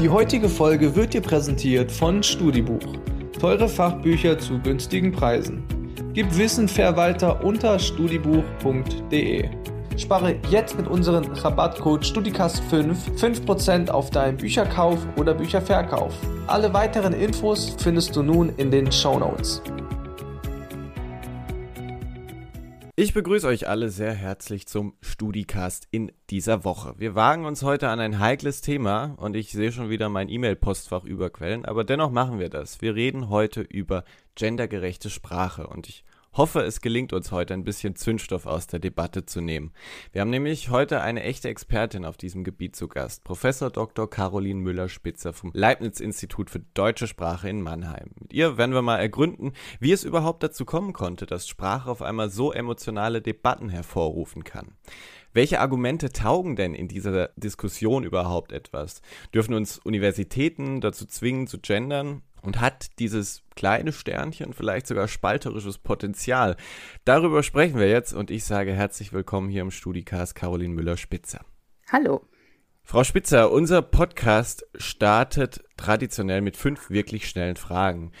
Die heutige Folge wird dir präsentiert von Studibuch. Teure Fachbücher zu günstigen Preisen. Gib Wissen fair unter studibuch.de. Spare jetzt mit unserem Rabattcode StudiCast5 5% auf deinen Bücherkauf oder Bücherverkauf. Alle weiteren Infos findest du nun in den Show Notes. Ich begrüße euch alle sehr herzlich zum StudiCast in dieser Woche. Wir wagen uns heute an ein heikles Thema und ich sehe schon wieder mein E-Mail-Postfach überquellen, aber dennoch machen wir das. Wir reden heute über gendergerechte Sprache und ich hoffe, es gelingt uns heute ein bisschen Zündstoff aus der Debatte zu nehmen. Wir haben nämlich heute eine echte Expertin auf diesem Gebiet zu Gast, Professor Dr. Caroline Müller-Spitzer vom Leibniz-Institut für deutsche Sprache in Mannheim. Mit ihr werden wir mal ergründen, wie es überhaupt dazu kommen konnte, dass Sprache auf einmal so emotionale Debatten hervorrufen kann. Welche Argumente taugen denn in dieser Diskussion überhaupt etwas? Dürfen uns Universitäten dazu zwingen zu gendern? Und hat dieses kleine Sternchen vielleicht sogar spalterisches Potenzial. Darüber sprechen wir jetzt und ich sage herzlich willkommen hier im Studicast Caroline Müller-Spitzer. Hallo. Frau Spitzer, unser Podcast startet traditionell mit fünf wirklich schnellen Fragen.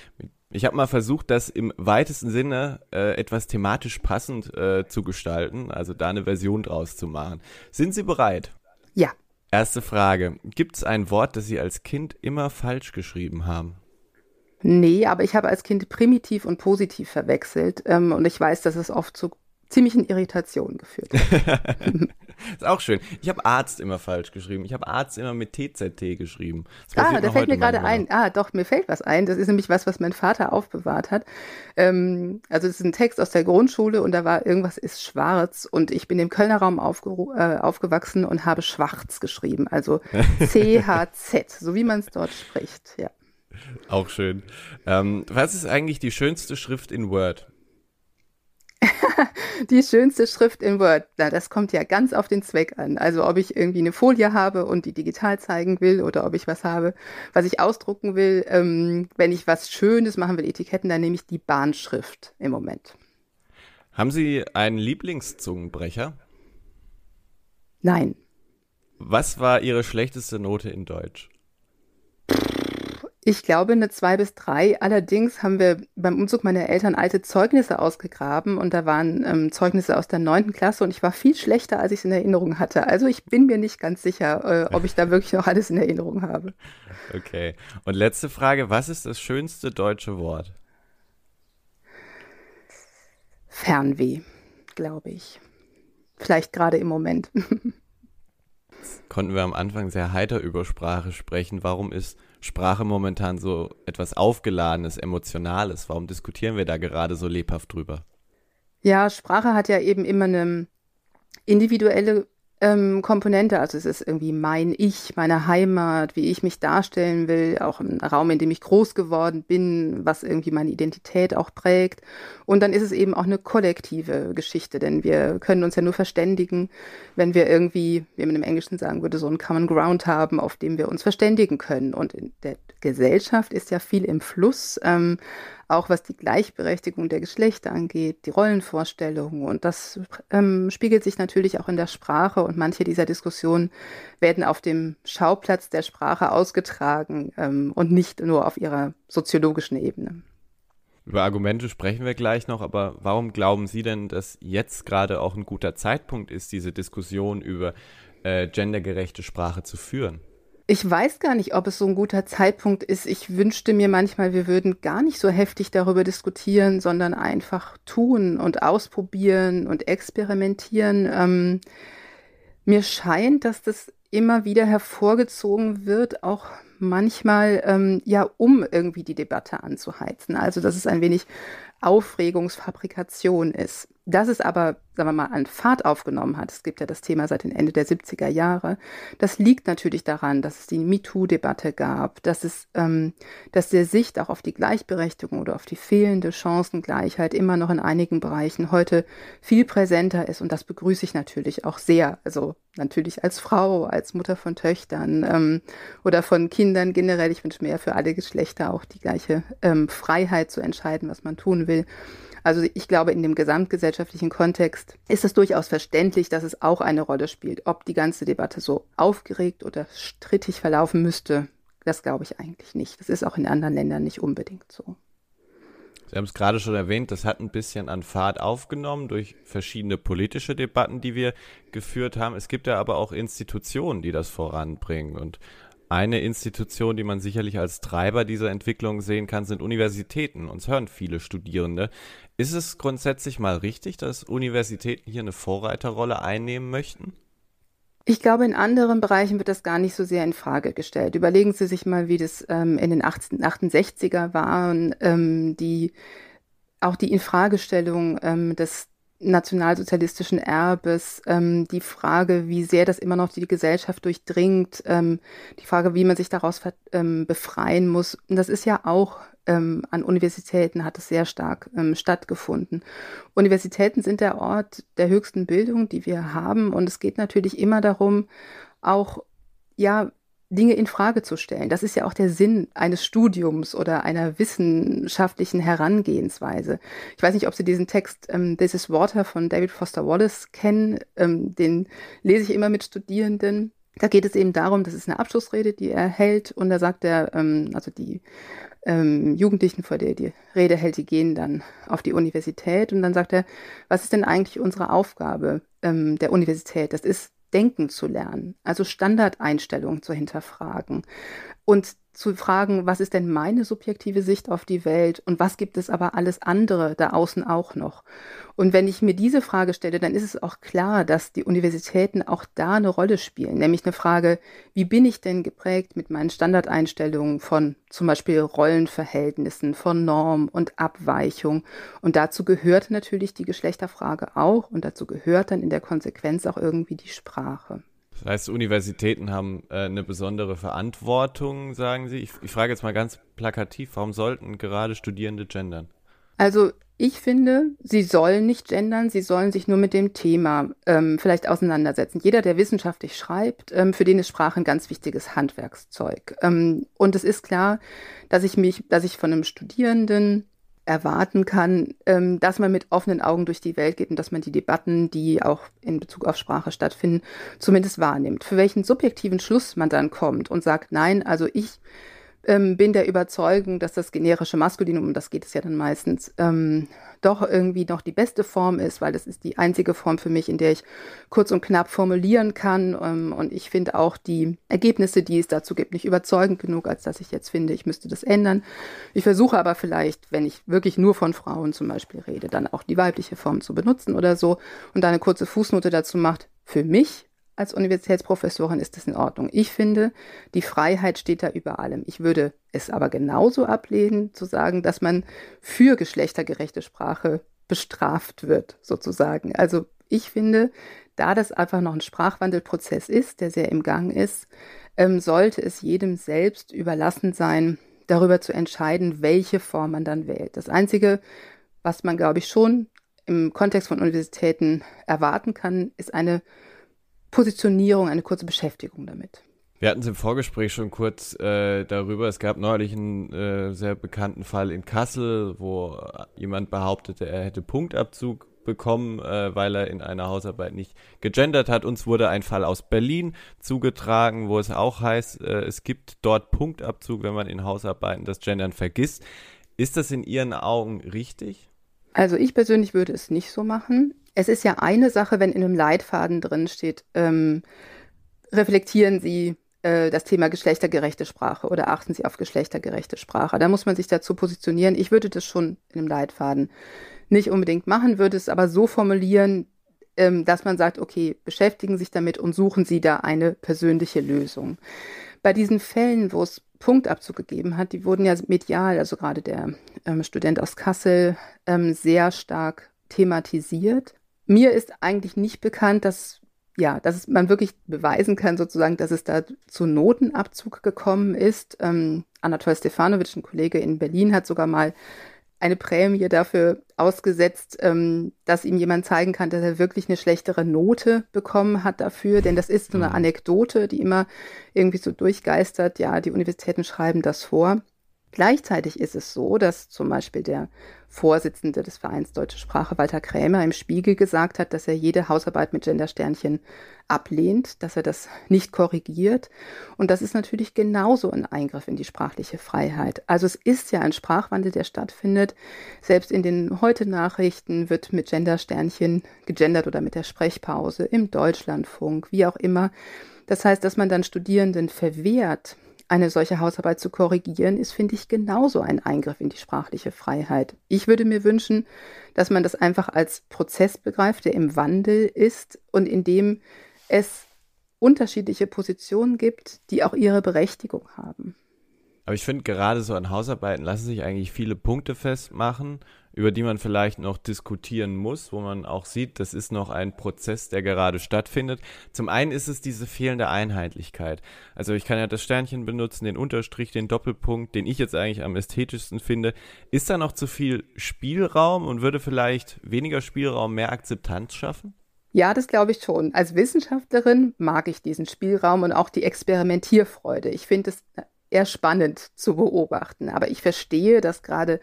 Ich habe mal versucht, das im weitesten Sinne äh, etwas thematisch passend äh, zu gestalten, also da eine Version draus zu machen. Sind Sie bereit? Ja. Erste Frage. Gibt es ein Wort, das Sie als Kind immer falsch geschrieben haben? Nee, aber ich habe als Kind primitiv und positiv verwechselt ähm, und ich weiß, dass es oft zu ziemlichen Irritationen geführt hat. ist auch schön. Ich habe Arzt immer falsch geschrieben. Ich habe Arzt immer mit TZT geschrieben. Ah, da fällt mir gerade ein. Ah, doch, mir fällt was ein. Das ist nämlich was, was mein Vater aufbewahrt hat. Ähm, also das ist ein Text aus der Grundschule und da war irgendwas ist schwarz und ich bin im Kölner Raum äh, aufgewachsen und habe schwarz geschrieben. Also CHZ, so wie man es dort spricht. Ja. Auch schön. Ähm, was ist eigentlich die schönste Schrift in Word? die schönste Schrift in Word, na, das kommt ja ganz auf den Zweck an. Also ob ich irgendwie eine Folie habe und die digital zeigen will oder ob ich was habe, was ich ausdrucken will. Ähm, wenn ich was Schönes machen will, Etiketten, dann nehme ich die Bahnschrift im Moment. Haben Sie einen Lieblingszungenbrecher? Nein. Was war Ihre schlechteste Note in Deutsch? Ich glaube eine zwei bis drei. Allerdings haben wir beim Umzug meiner Eltern alte Zeugnisse ausgegraben und da waren ähm, Zeugnisse aus der neunten Klasse und ich war viel schlechter, als ich es in Erinnerung hatte. Also ich bin mir nicht ganz sicher, äh, ob ich da wirklich noch alles in Erinnerung habe. Okay. Und letzte Frage, was ist das schönste deutsche Wort? Fernweh, glaube ich. Vielleicht gerade im Moment. konnten wir am Anfang sehr heiter über Sprache sprechen. Warum ist Sprache momentan so etwas Aufgeladenes, Emotionales? Warum diskutieren wir da gerade so lebhaft drüber? Ja, Sprache hat ja eben immer eine individuelle ähm, Komponente. Also es ist irgendwie mein Ich, meine Heimat, wie ich mich darstellen will, auch im Raum, in dem ich groß geworden bin, was irgendwie meine Identität auch prägt. Und dann ist es eben auch eine kollektive Geschichte, denn wir können uns ja nur verständigen, wenn wir irgendwie, wie man im Englischen sagen würde, so einen Common Ground haben, auf dem wir uns verständigen können. Und in der Gesellschaft ist ja viel im Fluss. Ähm, auch was die Gleichberechtigung der Geschlechter angeht, die Rollenvorstellungen. Und das ähm, spiegelt sich natürlich auch in der Sprache. Und manche dieser Diskussionen werden auf dem Schauplatz der Sprache ausgetragen ähm, und nicht nur auf ihrer soziologischen Ebene. Über Argumente sprechen wir gleich noch, aber warum glauben Sie denn, dass jetzt gerade auch ein guter Zeitpunkt ist, diese Diskussion über äh, gendergerechte Sprache zu führen? Ich weiß gar nicht, ob es so ein guter Zeitpunkt ist. Ich wünschte mir manchmal, wir würden gar nicht so heftig darüber diskutieren, sondern einfach tun und ausprobieren und experimentieren. Ähm, mir scheint, dass das immer wieder hervorgezogen wird, auch manchmal ähm, ja, um irgendwie die Debatte anzuheizen. Also, dass es ein wenig Aufregungsfabrikation ist. Dass es aber, sagen wir mal, an Fahrt aufgenommen hat, es gibt ja das Thema seit dem Ende der 70er Jahre, das liegt natürlich daran, dass es die MeToo-Debatte gab, dass es, ähm, dass der Sicht auch auf die Gleichberechtigung oder auf die fehlende Chancengleichheit immer noch in einigen Bereichen heute viel präsenter ist und das begrüße ich natürlich auch sehr. Also natürlich als Frau, als Mutter von Töchtern ähm, oder von Kindern generell. Ich wünsche mir ja für alle Geschlechter auch die gleiche ähm, Freiheit zu entscheiden, was man tun will. Also ich glaube, in dem gesamtgesellschaftlichen Kontext ist es durchaus verständlich, dass es auch eine Rolle spielt. Ob die ganze Debatte so aufgeregt oder strittig verlaufen müsste, das glaube ich eigentlich nicht. Das ist auch in anderen Ländern nicht unbedingt so. Sie haben es gerade schon erwähnt, das hat ein bisschen an Fahrt aufgenommen durch verschiedene politische Debatten, die wir geführt haben. Es gibt ja aber auch Institutionen, die das voranbringen. Und eine Institution, die man sicherlich als Treiber dieser Entwicklung sehen kann, sind Universitäten. Uns hören viele Studierende. Ist es grundsätzlich mal richtig, dass Universitäten hier eine Vorreiterrolle einnehmen möchten? Ich glaube, in anderen Bereichen wird das gar nicht so sehr in Frage gestellt. Überlegen Sie sich mal, wie das ähm, in den 68er waren, ähm, die auch die Infragestellung ähm, des nationalsozialistischen Erbes, ähm, die Frage, wie sehr das immer noch die Gesellschaft durchdringt, ähm, die Frage, wie man sich daraus ähm, befreien muss. Und das ist ja auch ähm, an Universitäten hat es sehr stark ähm, stattgefunden. Universitäten sind der Ort der höchsten Bildung, die wir haben. Und es geht natürlich immer darum, auch ja, Dinge in Frage zu stellen. Das ist ja auch der Sinn eines Studiums oder einer wissenschaftlichen Herangehensweise. Ich weiß nicht, ob Sie diesen Text ähm, This is Water von David Foster Wallace kennen. Ähm, den lese ich immer mit Studierenden. Da geht es eben darum, das ist eine Abschlussrede, die er hält, und da sagt er, ähm, also die ähm, Jugendlichen, vor der die Rede hält, die gehen dann auf die Universität und dann sagt er, was ist denn eigentlich unsere Aufgabe ähm, der Universität? Das ist denken zu lernen, also Standardeinstellungen zu hinterfragen und zu fragen, was ist denn meine subjektive Sicht auf die Welt und was gibt es aber alles andere da außen auch noch. Und wenn ich mir diese Frage stelle, dann ist es auch klar, dass die Universitäten auch da eine Rolle spielen, nämlich eine Frage, wie bin ich denn geprägt mit meinen Standardeinstellungen von zum Beispiel Rollenverhältnissen, von Norm und Abweichung. Und dazu gehört natürlich die Geschlechterfrage auch und dazu gehört dann in der Konsequenz auch irgendwie die Sprache. Das heißt, Universitäten haben äh, eine besondere Verantwortung, sagen Sie. Ich, ich frage jetzt mal ganz plakativ, warum sollten gerade Studierende gendern? Also ich finde, sie sollen nicht gendern, sie sollen sich nur mit dem Thema ähm, vielleicht auseinandersetzen. Jeder, der wissenschaftlich schreibt, ähm, für den ist Sprache ein ganz wichtiges Handwerkszeug. Ähm, und es ist klar, dass ich mich, dass ich von einem Studierenden erwarten kann, ähm, dass man mit offenen Augen durch die Welt geht und dass man die Debatten, die auch in Bezug auf Sprache stattfinden, zumindest wahrnimmt. Für welchen subjektiven Schluss man dann kommt und sagt, nein, also ich ähm, bin der Überzeugung, dass das generische Maskulinum, um das geht es ja dann meistens, ähm, doch irgendwie noch die beste Form ist, weil das ist die einzige Form für mich, in der ich kurz und knapp formulieren kann. Ähm, und ich finde auch die Ergebnisse, die es dazu gibt, nicht überzeugend genug, als dass ich jetzt finde, ich müsste das ändern. Ich versuche aber vielleicht, wenn ich wirklich nur von Frauen zum Beispiel rede, dann auch die weibliche Form zu benutzen oder so und da eine kurze Fußnote dazu macht. Für mich als Universitätsprofessorin ist das in Ordnung. Ich finde, die Freiheit steht da über allem. Ich würde es aber genauso ablehnen, zu sagen, dass man für geschlechtergerechte Sprache bestraft wird, sozusagen. Also ich finde, da das einfach noch ein Sprachwandelprozess ist, der sehr im Gang ist, ähm, sollte es jedem selbst überlassen sein, darüber zu entscheiden, welche Form man dann wählt. Das Einzige, was man, glaube ich, schon im Kontext von Universitäten erwarten kann, ist eine Positionierung, eine kurze Beschäftigung damit. Wir hatten es im Vorgespräch schon kurz äh, darüber. Es gab neulich einen äh, sehr bekannten Fall in Kassel, wo jemand behauptete, er hätte Punktabzug bekommen, äh, weil er in einer Hausarbeit nicht gegendert hat. Uns wurde ein Fall aus Berlin zugetragen, wo es auch heißt, äh, es gibt dort Punktabzug, wenn man in Hausarbeiten das Gendern vergisst. Ist das in Ihren Augen richtig? Also ich persönlich würde es nicht so machen. Es ist ja eine Sache, wenn in einem Leitfaden drin steht, ähm, reflektieren Sie äh, das Thema geschlechtergerechte Sprache oder achten Sie auf geschlechtergerechte Sprache. Da muss man sich dazu positionieren. Ich würde das schon in einem Leitfaden nicht unbedingt machen, würde es aber so formulieren, ähm, dass man sagt, okay, beschäftigen Sie sich damit und suchen Sie da eine persönliche Lösung. Bei diesen Fällen, wo es Punktabzug gegeben hat, die wurden ja medial, also gerade der ähm, Student aus Kassel, ähm, sehr stark thematisiert. Mir ist eigentlich nicht bekannt, dass ja, dass man wirklich beweisen kann, sozusagen, dass es da zu Notenabzug gekommen ist. Ähm, Anatol Stefanovic, ein Kollege in Berlin, hat sogar mal eine Prämie dafür ausgesetzt, ähm, dass ihm jemand zeigen kann, dass er wirklich eine schlechtere Note bekommen hat dafür. Denn das ist so eine mhm. Anekdote, die immer irgendwie so durchgeistert. Ja, die Universitäten schreiben das vor. Gleichzeitig ist es so, dass zum Beispiel der Vorsitzende des Vereins Deutsche Sprache, Walter Krämer, im Spiegel gesagt hat, dass er jede Hausarbeit mit Gendersternchen ablehnt, dass er das nicht korrigiert. Und das ist natürlich genauso ein Eingriff in die sprachliche Freiheit. Also es ist ja ein Sprachwandel, der stattfindet. Selbst in den Heute-Nachrichten wird mit Gendersternchen gegendert oder mit der Sprechpause im Deutschlandfunk, wie auch immer. Das heißt, dass man dann Studierenden verwehrt, eine solche Hausarbeit zu korrigieren, ist, finde ich, genauso ein Eingriff in die sprachliche Freiheit. Ich würde mir wünschen, dass man das einfach als Prozess begreift, der im Wandel ist und in dem es unterschiedliche Positionen gibt, die auch ihre Berechtigung haben. Aber ich finde, gerade so an Hausarbeiten lassen sich eigentlich viele Punkte festmachen über die man vielleicht noch diskutieren muss, wo man auch sieht, das ist noch ein Prozess, der gerade stattfindet. Zum einen ist es diese fehlende Einheitlichkeit. Also ich kann ja das Sternchen benutzen, den Unterstrich, den Doppelpunkt, den ich jetzt eigentlich am ästhetischsten finde. Ist da noch zu viel Spielraum und würde vielleicht weniger Spielraum mehr Akzeptanz schaffen? Ja, das glaube ich schon. Als Wissenschaftlerin mag ich diesen Spielraum und auch die Experimentierfreude. Ich finde es eher spannend zu beobachten. Aber ich verstehe, dass gerade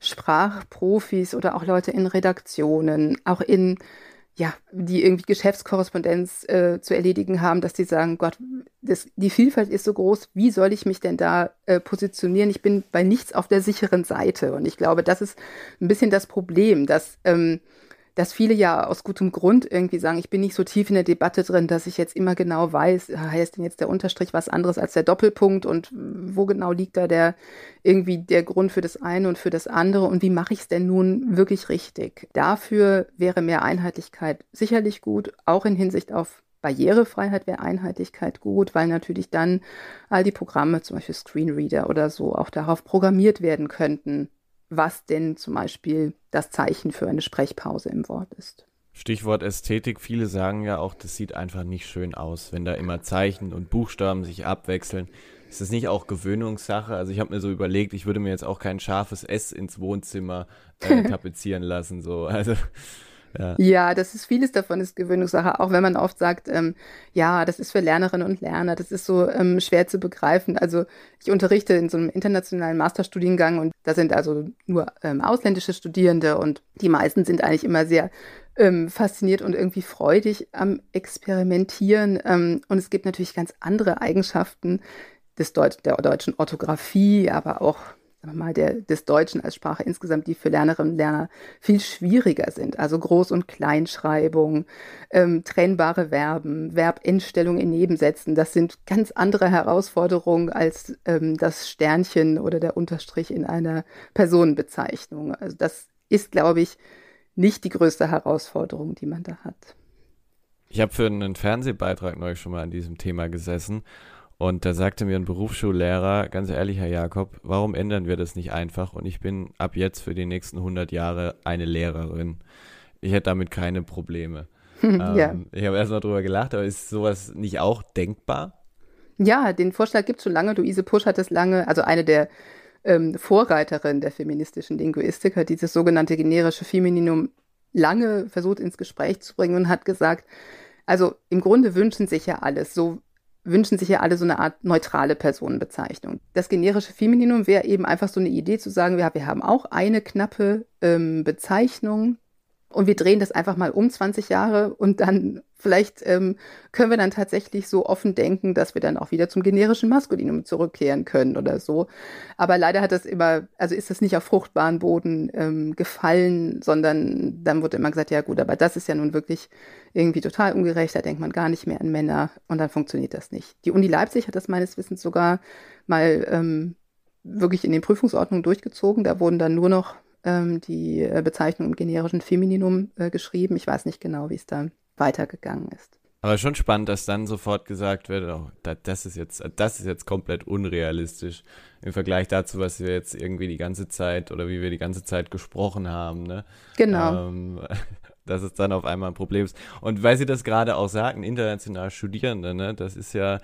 Sprachprofis oder auch Leute in Redaktionen, auch in, ja, die irgendwie Geschäftskorrespondenz äh, zu erledigen haben, dass die sagen, Gott, das, die Vielfalt ist so groß, wie soll ich mich denn da äh, positionieren? Ich bin bei nichts auf der sicheren Seite. Und ich glaube, das ist ein bisschen das Problem, dass ähm, dass viele ja aus gutem Grund irgendwie sagen, ich bin nicht so tief in der Debatte drin, dass ich jetzt immer genau weiß, heißt denn jetzt der Unterstrich was anderes als der Doppelpunkt und wo genau liegt da der irgendwie der Grund für das eine und für das andere und wie mache ich es denn nun wirklich richtig? Dafür wäre mehr Einheitlichkeit sicherlich gut, auch in Hinsicht auf Barrierefreiheit wäre Einheitlichkeit gut, weil natürlich dann all die Programme, zum Beispiel Screenreader oder so, auch darauf programmiert werden könnten, was denn zum Beispiel das Zeichen für eine Sprechpause im Wort ist. Stichwort Ästhetik. Viele sagen ja auch, das sieht einfach nicht schön aus, wenn da immer Zeichen und Buchstaben sich abwechseln. Ist das nicht auch Gewöhnungssache? Also ich habe mir so überlegt, ich würde mir jetzt auch kein scharfes S ins Wohnzimmer äh, tapezieren lassen. So. Also ja. das ist vieles davon ist Gewöhnungssache, auch wenn man oft sagt, ähm, ja, das ist für Lernerinnen und Lerner, das ist so ähm, schwer zu begreifen. Also ich unterrichte in so einem internationalen Masterstudiengang und da sind also nur ähm, ausländische Studierende und die meisten sind eigentlich immer sehr ähm, fasziniert und irgendwie freudig am Experimentieren. Ähm, und es gibt natürlich ganz andere Eigenschaften des Deut der deutschen Orthographie, aber auch mal, der, des Deutschen als Sprache insgesamt, die für Lernerinnen und Lerner viel schwieriger sind. Also Groß- und Kleinschreibung, ähm, trennbare Verben, Verbendstellung in Nebensätzen, das sind ganz andere Herausforderungen als ähm, das Sternchen oder der Unterstrich in einer Personenbezeichnung. Also das ist, glaube ich, nicht die größte Herausforderung, die man da hat. Ich habe für einen Fernsehbeitrag neulich schon mal an diesem Thema gesessen und da sagte mir ein Berufsschullehrer, ganz ehrlich, Herr Jakob, warum ändern wir das nicht einfach? Und ich bin ab jetzt für die nächsten 100 Jahre eine Lehrerin. Ich hätte damit keine Probleme. ja. ähm, ich habe erst mal drüber gelacht, aber ist sowas nicht auch denkbar? Ja, den Vorschlag gibt es schon lange. Luise Pusch hat es lange, also eine der ähm, Vorreiterinnen der feministischen Linguistik, hat dieses sogenannte generische Femininum lange versucht ins Gespräch zu bringen und hat gesagt, also im Grunde wünschen sich ja alles, so wünschen sich ja alle so eine Art neutrale Personenbezeichnung. Das generische Femininum wäre eben einfach so eine Idee zu sagen, ja, wir haben auch eine knappe ähm, Bezeichnung und wir drehen das einfach mal um 20 Jahre und dann vielleicht ähm, können wir dann tatsächlich so offen denken, dass wir dann auch wieder zum generischen Maskulinum zurückkehren können oder so. Aber leider hat das immer, also ist das nicht auf fruchtbaren Boden ähm, gefallen, sondern dann wurde immer gesagt, ja gut, aber das ist ja nun wirklich irgendwie total ungerecht, da denkt man gar nicht mehr an Männer und dann funktioniert das nicht. Die Uni Leipzig hat das meines Wissens sogar mal ähm, wirklich in den Prüfungsordnungen durchgezogen. Da wurden dann nur noch ähm, die äh, Bezeichnung im generischen Femininum äh, geschrieben. Ich weiß nicht genau, wie es da weitergegangen ist. Aber schon spannend, dass dann sofort gesagt wird, oh, das ist jetzt, das ist jetzt komplett unrealistisch im Vergleich dazu, was wir jetzt irgendwie die ganze Zeit oder wie wir die ganze Zeit gesprochen haben. Ne? Genau. Ähm, dass es dann auf einmal ein Problem ist. Und weil Sie das gerade auch sagten, international Studierende, ne, das ist ja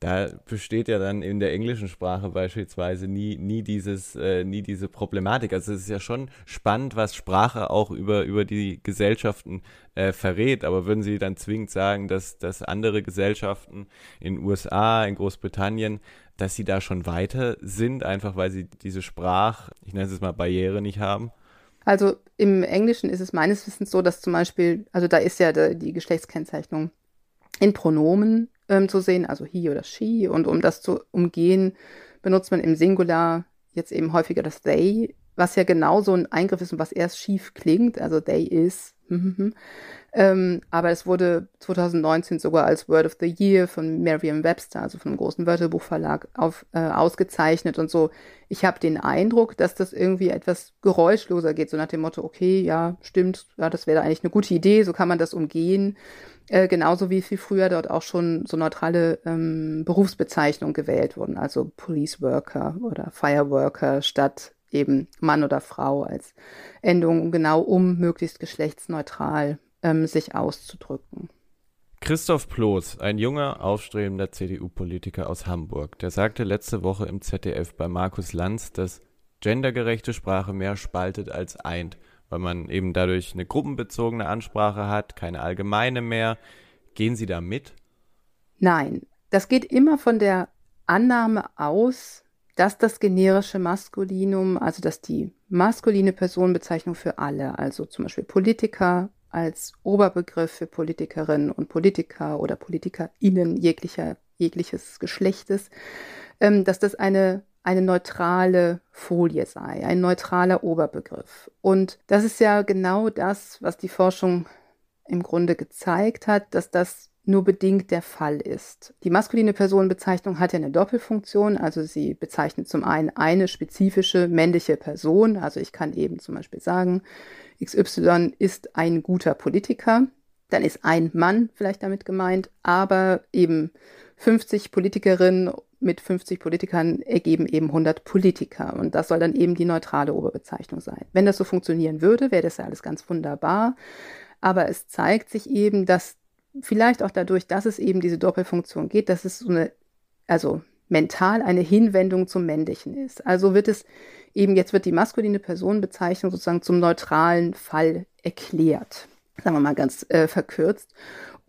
da besteht ja dann in der englischen Sprache beispielsweise nie, nie, dieses, äh, nie diese Problematik. Also es ist ja schon spannend, was Sprache auch über, über die Gesellschaften äh, verrät. Aber würden Sie dann zwingend sagen, dass, dass andere Gesellschaften in USA, in Großbritannien, dass sie da schon weiter sind, einfach weil sie diese Sprach, ich nenne es mal Barriere nicht haben? Also im Englischen ist es meines Wissens so, dass zum Beispiel, also da ist ja die Geschlechtskennzeichnung in Pronomen ähm, zu sehen, also he oder she. Und um das zu umgehen, benutzt man im Singular jetzt eben häufiger das they, was ja genauso ein Eingriff ist und was erst schief klingt, also they is. ähm, aber es wurde 2019 sogar als Word of the Year von Merriam-Webster, also von einem großen Wörterbuchverlag, auf, äh, ausgezeichnet und so. Ich habe den Eindruck, dass das irgendwie etwas geräuschloser geht, so nach dem Motto, okay, ja, stimmt, ja, das wäre eigentlich eine gute Idee, so kann man das umgehen. Äh, genauso wie viel früher dort auch schon so neutrale ähm, Berufsbezeichnungen gewählt wurden, also Police Worker oder Fireworker statt eben Mann oder Frau als Endung, genau um möglichst geschlechtsneutral ähm, sich auszudrücken. Christoph Ploß, ein junger, aufstrebender CDU-Politiker aus Hamburg, der sagte letzte Woche im ZDF bei Markus Lanz, dass gendergerechte Sprache mehr spaltet als eint weil man eben dadurch eine gruppenbezogene Ansprache hat, keine allgemeine mehr. Gehen Sie da mit? Nein, das geht immer von der Annahme aus, dass das generische Maskulinum, also dass die maskuline Personenbezeichnung für alle, also zum Beispiel Politiker als Oberbegriff für Politikerinnen und Politiker oder PolitikerInnen jeglicher, jegliches Geschlechtes, ähm, dass das eine eine neutrale Folie sei, ein neutraler Oberbegriff. Und das ist ja genau das, was die Forschung im Grunde gezeigt hat, dass das nur bedingt der Fall ist. Die maskuline Personenbezeichnung hat ja eine Doppelfunktion, also sie bezeichnet zum einen eine spezifische männliche Person, also ich kann eben zum Beispiel sagen, XY ist ein guter Politiker, dann ist ein Mann vielleicht damit gemeint, aber eben 50 Politikerinnen mit 50 Politikern ergeben eben 100 Politiker. Und das soll dann eben die neutrale Oberbezeichnung sein. Wenn das so funktionieren würde, wäre das ja alles ganz wunderbar. Aber es zeigt sich eben, dass vielleicht auch dadurch, dass es eben diese Doppelfunktion geht, dass es so eine, also mental eine Hinwendung zum Männlichen ist. Also wird es eben, jetzt wird die maskuline Personenbezeichnung sozusagen zum neutralen Fall erklärt. Sagen wir mal ganz äh, verkürzt.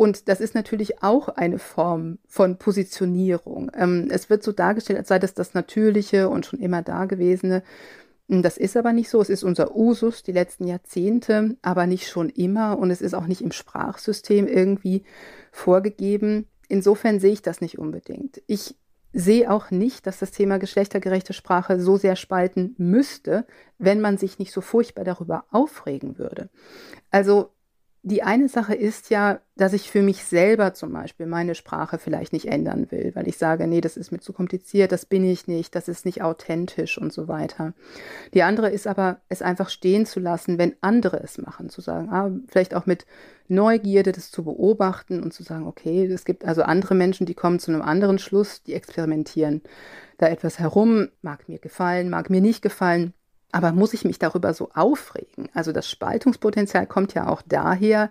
Und das ist natürlich auch eine Form von Positionierung. Ähm, es wird so dargestellt, als sei das das Natürliche und schon immer Dagewesene. Hm, das ist aber nicht so. Es ist unser Usus die letzten Jahrzehnte, aber nicht schon immer. Und es ist auch nicht im Sprachsystem irgendwie vorgegeben. Insofern sehe ich das nicht unbedingt. Ich sehe auch nicht, dass das Thema geschlechtergerechte Sprache so sehr spalten müsste, wenn man sich nicht so furchtbar darüber aufregen würde. Also die eine Sache ist ja, dass ich für mich selber zum Beispiel meine Sprache vielleicht nicht ändern will, weil ich sage, nee, das ist mir zu kompliziert, das bin ich nicht, das ist nicht authentisch und so weiter. Die andere ist aber, es einfach stehen zu lassen, wenn andere es machen, zu sagen, ah, vielleicht auch mit Neugierde das zu beobachten und zu sagen, okay, es gibt also andere Menschen, die kommen zu einem anderen Schluss, die experimentieren da etwas herum, mag mir gefallen, mag mir nicht gefallen. Aber muss ich mich darüber so aufregen? Also das Spaltungspotenzial kommt ja auch daher,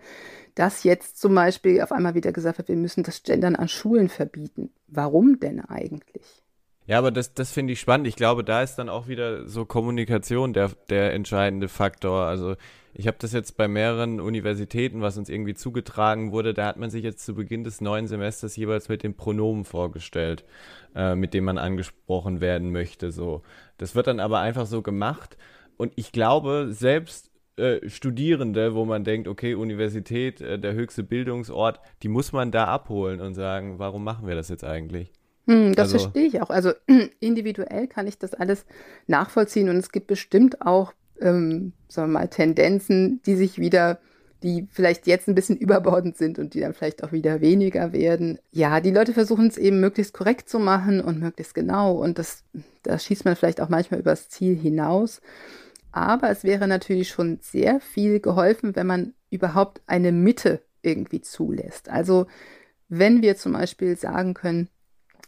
dass jetzt zum Beispiel auf einmal wieder gesagt wird, wir müssen das Gendern an Schulen verbieten. Warum denn eigentlich? Ja, aber das, das finde ich spannend. Ich glaube, da ist dann auch wieder so Kommunikation der, der entscheidende Faktor. Also ich habe das jetzt bei mehreren Universitäten, was uns irgendwie zugetragen wurde, da hat man sich jetzt zu Beginn des neuen Semesters jeweils mit den Pronomen vorgestellt, äh, mit dem man angesprochen werden möchte. So. Das wird dann aber einfach so gemacht. Und ich glaube, selbst äh, Studierende, wo man denkt, okay, Universität, äh, der höchste Bildungsort, die muss man da abholen und sagen, warum machen wir das jetzt eigentlich? Hm, das also, verstehe ich auch. Also individuell kann ich das alles nachvollziehen und es gibt bestimmt auch ähm, sagen wir mal, Tendenzen, die sich wieder, die vielleicht jetzt ein bisschen überbordend sind und die dann vielleicht auch wieder weniger werden. Ja, die Leute versuchen es eben möglichst korrekt zu machen und möglichst genau und das, da schießt man vielleicht auch manchmal übers Ziel hinaus. Aber es wäre natürlich schon sehr viel geholfen, wenn man überhaupt eine Mitte irgendwie zulässt. Also wenn wir zum Beispiel sagen können,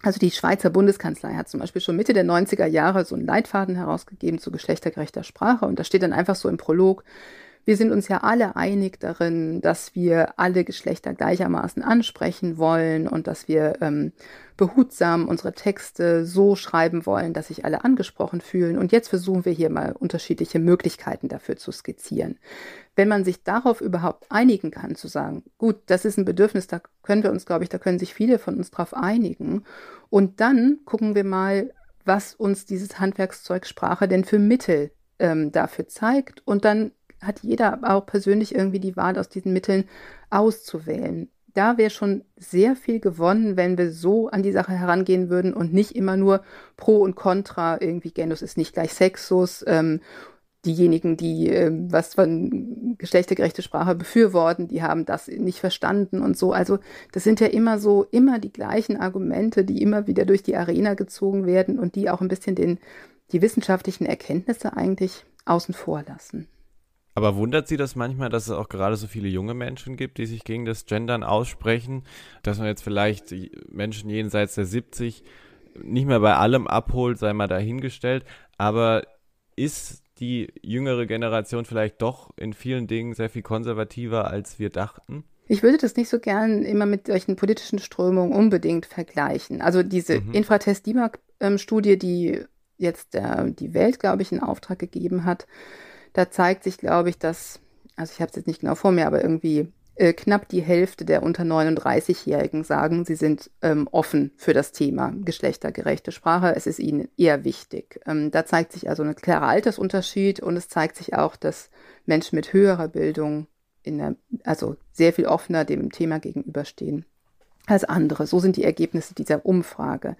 also die Schweizer Bundeskanzlei hat zum Beispiel schon Mitte der 90er Jahre so einen Leitfaden herausgegeben zu geschlechtergerechter Sprache. Und da steht dann einfach so im Prolog, wir sind uns ja alle einig darin, dass wir alle Geschlechter gleichermaßen ansprechen wollen und dass wir ähm, behutsam unsere Texte so schreiben wollen, dass sich alle angesprochen fühlen. Und jetzt versuchen wir hier mal unterschiedliche Möglichkeiten dafür zu skizzieren. Wenn man sich darauf überhaupt einigen kann, zu sagen, gut, das ist ein Bedürfnis, da können wir uns, glaube ich, da können sich viele von uns drauf einigen. Und dann gucken wir mal, was uns dieses Handwerkszeug Sprache denn für Mittel ähm, dafür zeigt. Und dann hat jeder auch persönlich irgendwie die Wahl, aus diesen Mitteln auszuwählen. Da wäre schon sehr viel gewonnen, wenn wir so an die Sache herangehen würden und nicht immer nur pro und contra, irgendwie Genus ist nicht gleich Sexus. Ähm, diejenigen, die ähm, was von geschlechtergerechte Sprache befürworten, die haben das nicht verstanden und so. Also das sind ja immer so, immer die gleichen Argumente, die immer wieder durch die Arena gezogen werden und die auch ein bisschen den, die wissenschaftlichen Erkenntnisse eigentlich außen vor lassen. Aber wundert Sie das manchmal, dass es auch gerade so viele junge Menschen gibt, die sich gegen das Gendern aussprechen, dass man jetzt vielleicht Menschen jenseits der 70 nicht mehr bei allem abholt, sei mal dahingestellt, aber ist die jüngere Generation vielleicht doch in vielen Dingen sehr viel konservativer, als wir dachten? Ich würde das nicht so gern immer mit solchen politischen Strömungen unbedingt vergleichen. Also diese mhm. Infratest-DIMAG-Studie, die jetzt der, die Welt, glaube ich, in Auftrag gegeben hat, da zeigt sich, glaube ich, dass, also ich habe es jetzt nicht genau vor mir, aber irgendwie äh, knapp die Hälfte der unter 39-Jährigen sagen, sie sind ähm, offen für das Thema geschlechtergerechte Sprache. Es ist ihnen eher wichtig. Ähm, da zeigt sich also ein klarer Altersunterschied und es zeigt sich auch, dass Menschen mit höherer Bildung in der, also sehr viel offener dem Thema gegenüberstehen als andere. So sind die Ergebnisse dieser Umfrage.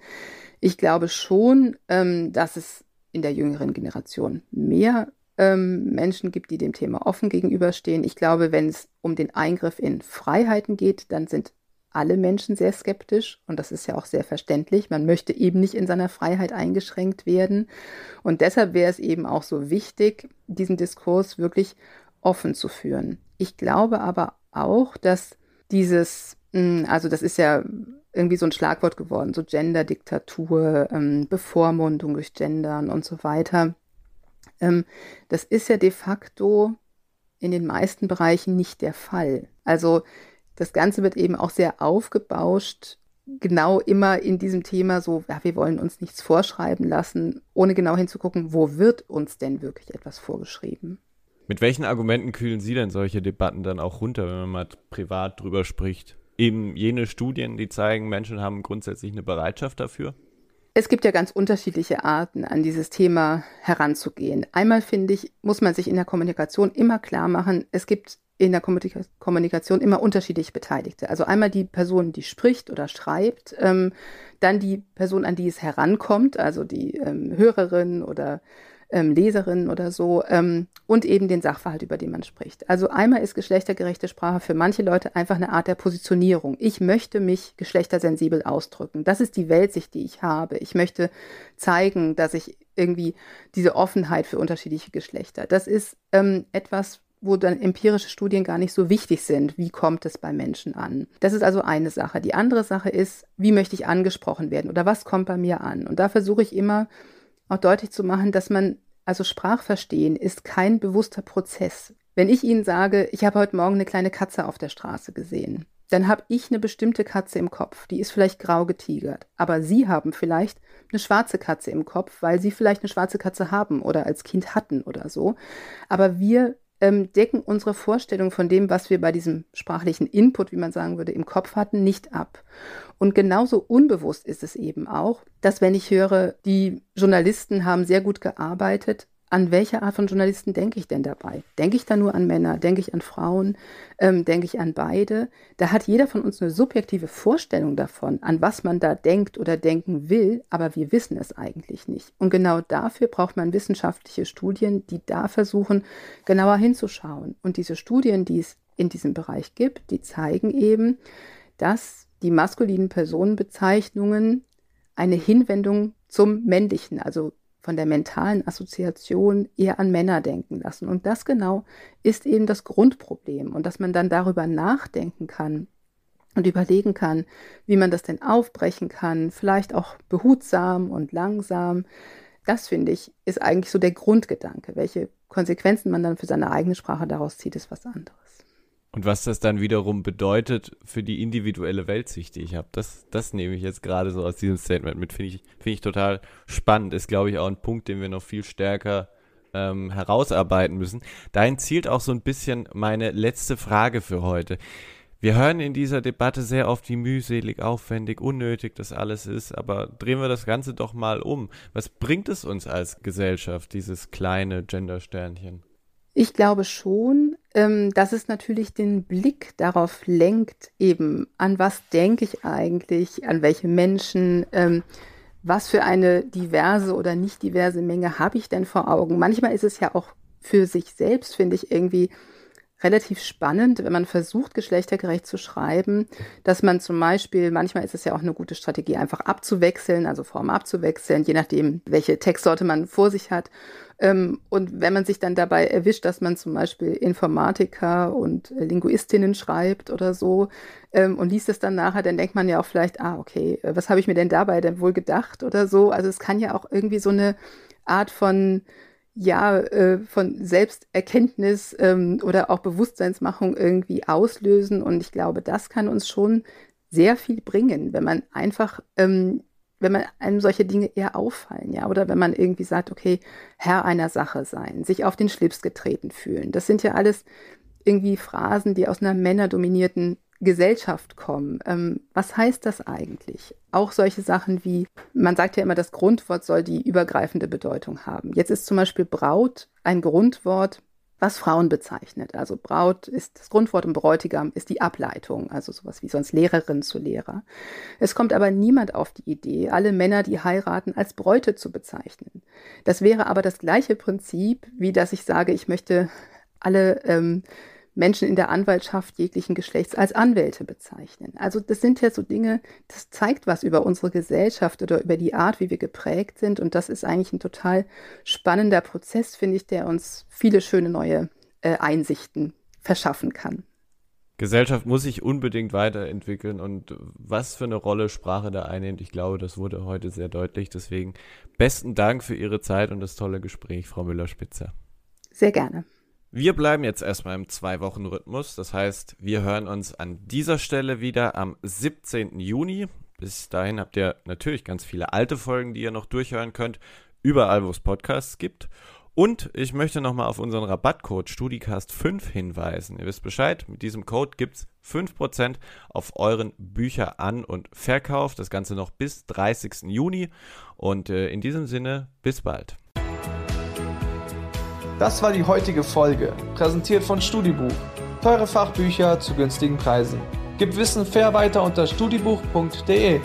Ich glaube schon, ähm, dass es in der jüngeren Generation mehr ähm, Menschen gibt, die dem Thema offen gegenüberstehen. Ich glaube, wenn es um den Eingriff in Freiheiten geht, dann sind alle Menschen sehr skeptisch und das ist ja auch sehr verständlich. Man möchte eben nicht in seiner Freiheit eingeschränkt werden und deshalb wäre es eben auch so wichtig, diesen Diskurs wirklich offen zu führen. Ich glaube aber auch, dass dieses, hm, also das ist ja irgendwie so ein Schlagwort geworden, so Gender-Diktatur, ähm, Bevormundung durch Gendern und so weiter. Ähm, das ist ja de facto in den meisten Bereichen nicht der Fall. Also das Ganze wird eben auch sehr aufgebauscht, genau immer in diesem Thema so, ja, wir wollen uns nichts vorschreiben lassen, ohne genau hinzugucken, wo wird uns denn wirklich etwas vorgeschrieben. Mit welchen Argumenten kühlen Sie denn solche Debatten dann auch runter, wenn man mal privat drüber spricht? Eben jene Studien, die zeigen, Menschen haben grundsätzlich eine Bereitschaft dafür? Es gibt ja ganz unterschiedliche Arten, an dieses Thema heranzugehen. Einmal finde ich, muss man sich in der Kommunikation immer klar machen, es gibt in der Kommunikation immer unterschiedlich Beteiligte. Also einmal die Person, die spricht oder schreibt, ähm, dann die Person, an die es herankommt, also die ähm, Hörerin oder ähm, Leserin oder so ähm, und eben den Sachverhalt, über den man spricht. Also einmal ist geschlechtergerechte Sprache für manche Leute einfach eine Art der Positionierung. Ich möchte mich geschlechtersensibel ausdrücken. Das ist die Weltsicht, die ich habe. Ich möchte zeigen, dass ich irgendwie diese Offenheit für unterschiedliche Geschlechter. Das ist ähm, etwas, wo dann empirische Studien gar nicht so wichtig sind. Wie kommt es bei Menschen an? Das ist also eine Sache. Die andere Sache ist, wie möchte ich angesprochen werden oder was kommt bei mir an? Und da versuche ich immer auch deutlich zu machen, dass man, also Sprachverstehen ist kein bewusster Prozess. Wenn ich Ihnen sage, ich habe heute Morgen eine kleine Katze auf der Straße gesehen, dann habe ich eine bestimmte Katze im Kopf, die ist vielleicht grau getigert, aber Sie haben vielleicht eine schwarze Katze im Kopf, weil Sie vielleicht eine schwarze Katze haben oder als Kind hatten oder so. Aber wir ähm, decken unsere Vorstellung von dem, was wir bei diesem sprachlichen Input, wie man sagen würde, im Kopf hatten, nicht ab. Und genauso unbewusst ist es eben auch, dass wenn ich höre, die Journalisten haben sehr gut gearbeitet, an welche Art von Journalisten denke ich denn dabei? Denke ich da nur an Männer? Denke ich an Frauen? Ähm, denke ich an beide? Da hat jeder von uns eine subjektive Vorstellung davon, an was man da denkt oder denken will, aber wir wissen es eigentlich nicht. Und genau dafür braucht man wissenschaftliche Studien, die da versuchen, genauer hinzuschauen. Und diese Studien, die es in diesem Bereich gibt, die zeigen eben, dass die maskulinen Personenbezeichnungen eine Hinwendung zum Männlichen, also von der mentalen Assoziation eher an Männer denken lassen. Und das genau ist eben das Grundproblem. Und dass man dann darüber nachdenken kann und überlegen kann, wie man das denn aufbrechen kann, vielleicht auch behutsam und langsam. Das finde ich, ist eigentlich so der Grundgedanke. Welche Konsequenzen man dann für seine eigene Sprache daraus zieht, ist was anderes. Und was das dann wiederum bedeutet für die individuelle Weltsicht, die ich habe, das, das nehme ich jetzt gerade so aus diesem Statement mit. Finde ich, finde ich total spannend. Ist, glaube ich, auch ein Punkt, den wir noch viel stärker ähm, herausarbeiten müssen. Dahin zielt auch so ein bisschen meine letzte Frage für heute. Wir hören in dieser Debatte sehr oft, wie mühselig, aufwendig, unnötig das alles ist, aber drehen wir das Ganze doch mal um. Was bringt es uns als Gesellschaft, dieses kleine Gendersternchen? Ich glaube schon, ähm, dass es natürlich den Blick darauf lenkt, eben an was denke ich eigentlich, an welche Menschen, ähm, was für eine diverse oder nicht diverse Menge habe ich denn vor Augen. Manchmal ist es ja auch für sich selbst, finde ich, irgendwie relativ spannend, wenn man versucht, geschlechtergerecht zu schreiben, dass man zum Beispiel, manchmal ist es ja auch eine gute Strategie, einfach abzuwechseln, also Form abzuwechseln, je nachdem, welche Textsorte man vor sich hat. Ähm, und wenn man sich dann dabei erwischt, dass man zum Beispiel Informatiker und Linguistinnen schreibt oder so ähm, und liest es dann nachher, dann denkt man ja auch vielleicht, ah, okay, äh, was habe ich mir denn dabei denn wohl gedacht oder so. Also es kann ja auch irgendwie so eine Art von ja, äh, von Selbsterkenntnis ähm, oder auch Bewusstseinsmachung irgendwie auslösen. Und ich glaube, das kann uns schon sehr viel bringen, wenn man einfach, ähm, wenn man einem solche Dinge eher auffallen, ja, oder wenn man irgendwie sagt, okay, Herr einer Sache sein, sich auf den Schlips getreten fühlen. Das sind ja alles irgendwie Phrasen, die aus einer männerdominierten Gesellschaft kommen. Ähm, was heißt das eigentlich? Auch solche Sachen wie, man sagt ja immer, das Grundwort soll die übergreifende Bedeutung haben. Jetzt ist zum Beispiel Braut ein Grundwort, was Frauen bezeichnet. Also Braut ist das Grundwort und Bräutigam ist die Ableitung, also sowas wie sonst Lehrerin zu Lehrer. Es kommt aber niemand auf die Idee, alle Männer, die heiraten, als Bräute zu bezeichnen. Das wäre aber das gleiche Prinzip, wie dass ich sage, ich möchte alle ähm, Menschen in der Anwaltschaft jeglichen Geschlechts als Anwälte bezeichnen. Also das sind ja so Dinge, das zeigt was über unsere Gesellschaft oder über die Art, wie wir geprägt sind. Und das ist eigentlich ein total spannender Prozess, finde ich, der uns viele schöne neue äh, Einsichten verschaffen kann. Gesellschaft muss sich unbedingt weiterentwickeln und was für eine Rolle Sprache da einnimmt, ich glaube, das wurde heute sehr deutlich. Deswegen besten Dank für Ihre Zeit und das tolle Gespräch, Frau Müller-Spitzer. Sehr gerne. Wir bleiben jetzt erstmal im Zwei-Wochen-Rhythmus. Das heißt, wir hören uns an dieser Stelle wieder am 17. Juni. Bis dahin habt ihr natürlich ganz viele alte Folgen, die ihr noch durchhören könnt, überall, wo es Podcasts gibt. Und ich möchte nochmal auf unseren Rabattcode StudiCast5 hinweisen. Ihr wisst Bescheid, mit diesem Code gibt es 5% auf euren Bücher an und Verkauf. Das Ganze noch bis 30. Juni. Und äh, in diesem Sinne, bis bald. Das war die heutige Folge, präsentiert von Studibuch. Teure Fachbücher zu günstigen Preisen. Gib Wissen fair weiter unter studibuch.de.